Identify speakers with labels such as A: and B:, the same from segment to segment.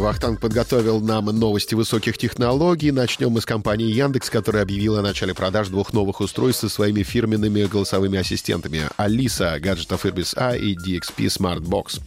A: Вахтанг подготовил нам новости высоких технологий. Начнем мы с компании Яндекс, которая объявила о начале продаж двух новых устройств со своими фирменными голосовыми ассистентами Алиса, гаджетов Irbis A и DXP Smart Box.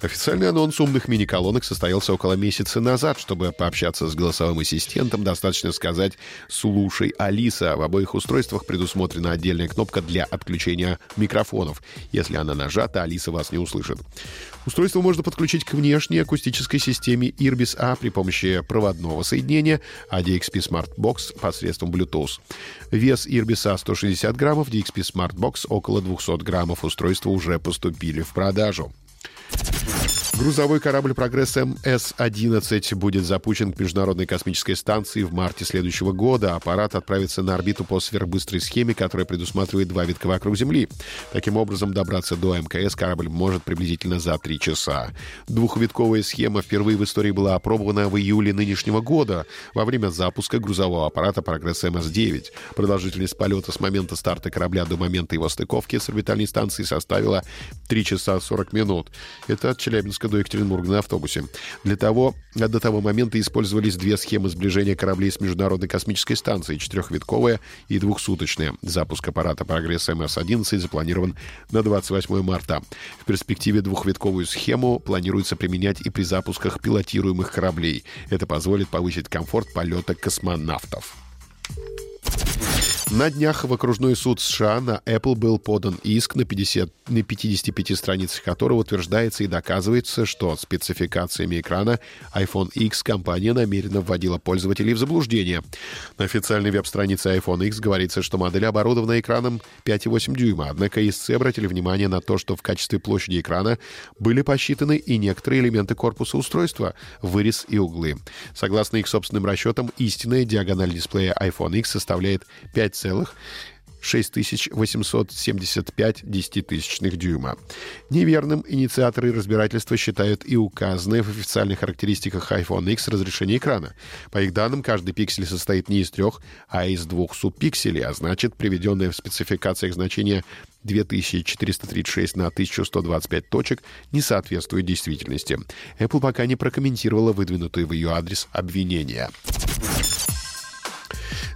A: Официальный анонс умных мини-колонок состоялся около месяца назад. Чтобы пообщаться с голосовым ассистентом, достаточно сказать «Слушай, Алиса». В обоих устройствах предусмотрена отдельная кнопка для отключения микрофонов. Если она нажата, Алиса вас не услышит. Устройство можно подключить к внешней акустической системе Irbis A при помощи проводного соединения, а DXP Smart Box посредством Bluetooth. Вес Irbis A 160 граммов, DXP Smart Box около 200 граммов. Устройства уже поступили в продажу. Грузовой корабль «Прогресс МС-11» будет запущен к Международной космической станции в марте следующего года. Аппарат отправится на орбиту по сверхбыстрой схеме, которая предусматривает два витка вокруг Земли. Таким образом, добраться до МКС корабль может приблизительно за три часа. Двухвитковая схема впервые в истории была опробована в июле нынешнего года во время запуска грузового аппарата «Прогресс МС-9». Продолжительность полета с момента старта корабля до момента его стыковки с орбитальной станцией составила 3 часа 40 минут. Это от Челябинска до Екатеринбурга на автобусе. Для того, до того момента использовались две схемы сближения кораблей с Международной космической станцией, четырехвитковая и двухсуточная. Запуск аппарата «Прогресс МС-11» запланирован на 28 марта. В перспективе двухвитковую схему планируется применять и при запусках пилотируемых кораблей. Это позволит повысить комфорт полета космонавтов. На днях в окружной суд США на Apple был подан иск, на, 50, на 55 страницах которого утверждается и доказывается, что спецификациями экрана iPhone X компания намеренно вводила пользователей в заблуждение. На официальной веб-странице iPhone X говорится, что модель оборудована экраном 5,8 дюйма, однако истцы обратили внимание на то, что в качестве площади экрана были посчитаны и некоторые элементы корпуса устройства, вырез и углы. Согласно их собственным расчетам, истинная диагональ дисплея iPhone X составляет 5 целых 6875 десятитысячных дюйма. Неверным инициаторы разбирательства считают и указанные в официальных характеристиках iPhone X разрешение экрана. По их данным, каждый пиксель состоит не из трех, а из двух субпикселей, а значит, приведенное в спецификациях значение 2436 на 1125 точек не соответствует действительности. Apple пока не прокомментировала выдвинутые в ее адрес обвинения.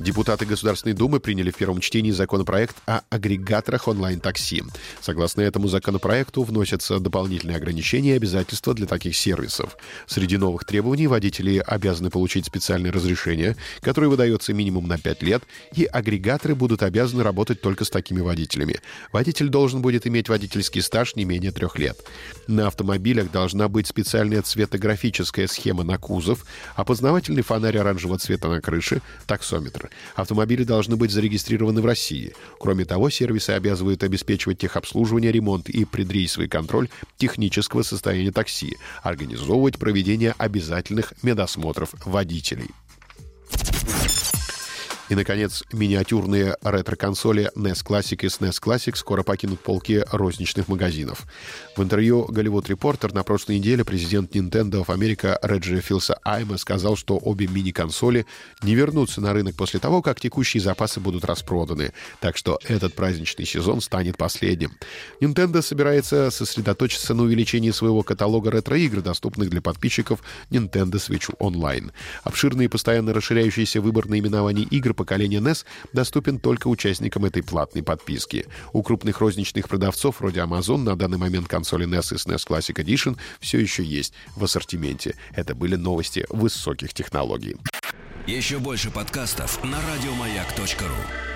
A: Депутаты Государственной Думы приняли в первом чтении законопроект о агрегаторах онлайн-такси. Согласно этому законопроекту вносятся дополнительные ограничения и обязательства для таких сервисов. Среди новых требований водители обязаны получить специальное разрешение, которое выдается минимум на 5 лет, и агрегаторы будут обязаны работать только с такими водителями. Водитель должен будет иметь водительский стаж не менее трех лет. На автомобилях должна быть специальная цветографическая схема на кузов, опознавательный фонарь оранжевого цвета на крыше, таксометр. Автомобили должны быть зарегистрированы в России. Кроме того, сервисы обязывают обеспечивать техобслуживание, ремонт и предрейсовый контроль технического состояния такси, организовывать проведение обязательных медосмотров водителей. И, наконец, миниатюрные ретро-консоли NES Classic и SNES Classic скоро покинут полки розничных магазинов. В интервью Голливуд Репортер на прошлой неделе президент Nintendo of America Реджи Филса Айма сказал, что обе мини-консоли не вернутся на рынок после того, как текущие запасы будут распроданы. Так что этот праздничный сезон станет последним. Nintendo собирается сосредоточиться на увеличении своего каталога ретро-игр, доступных для подписчиков Nintendo Switch Online. Обширный и постоянно расширяющийся выбор наименований игр поколения NES доступен только участникам этой платной подписки. У крупных розничных продавцов вроде Amazon на данный момент консоли NES и SNES Classic Edition все еще есть в ассортименте. Это были новости высоких технологий.
B: Еще больше подкастов на радиомаяк.ру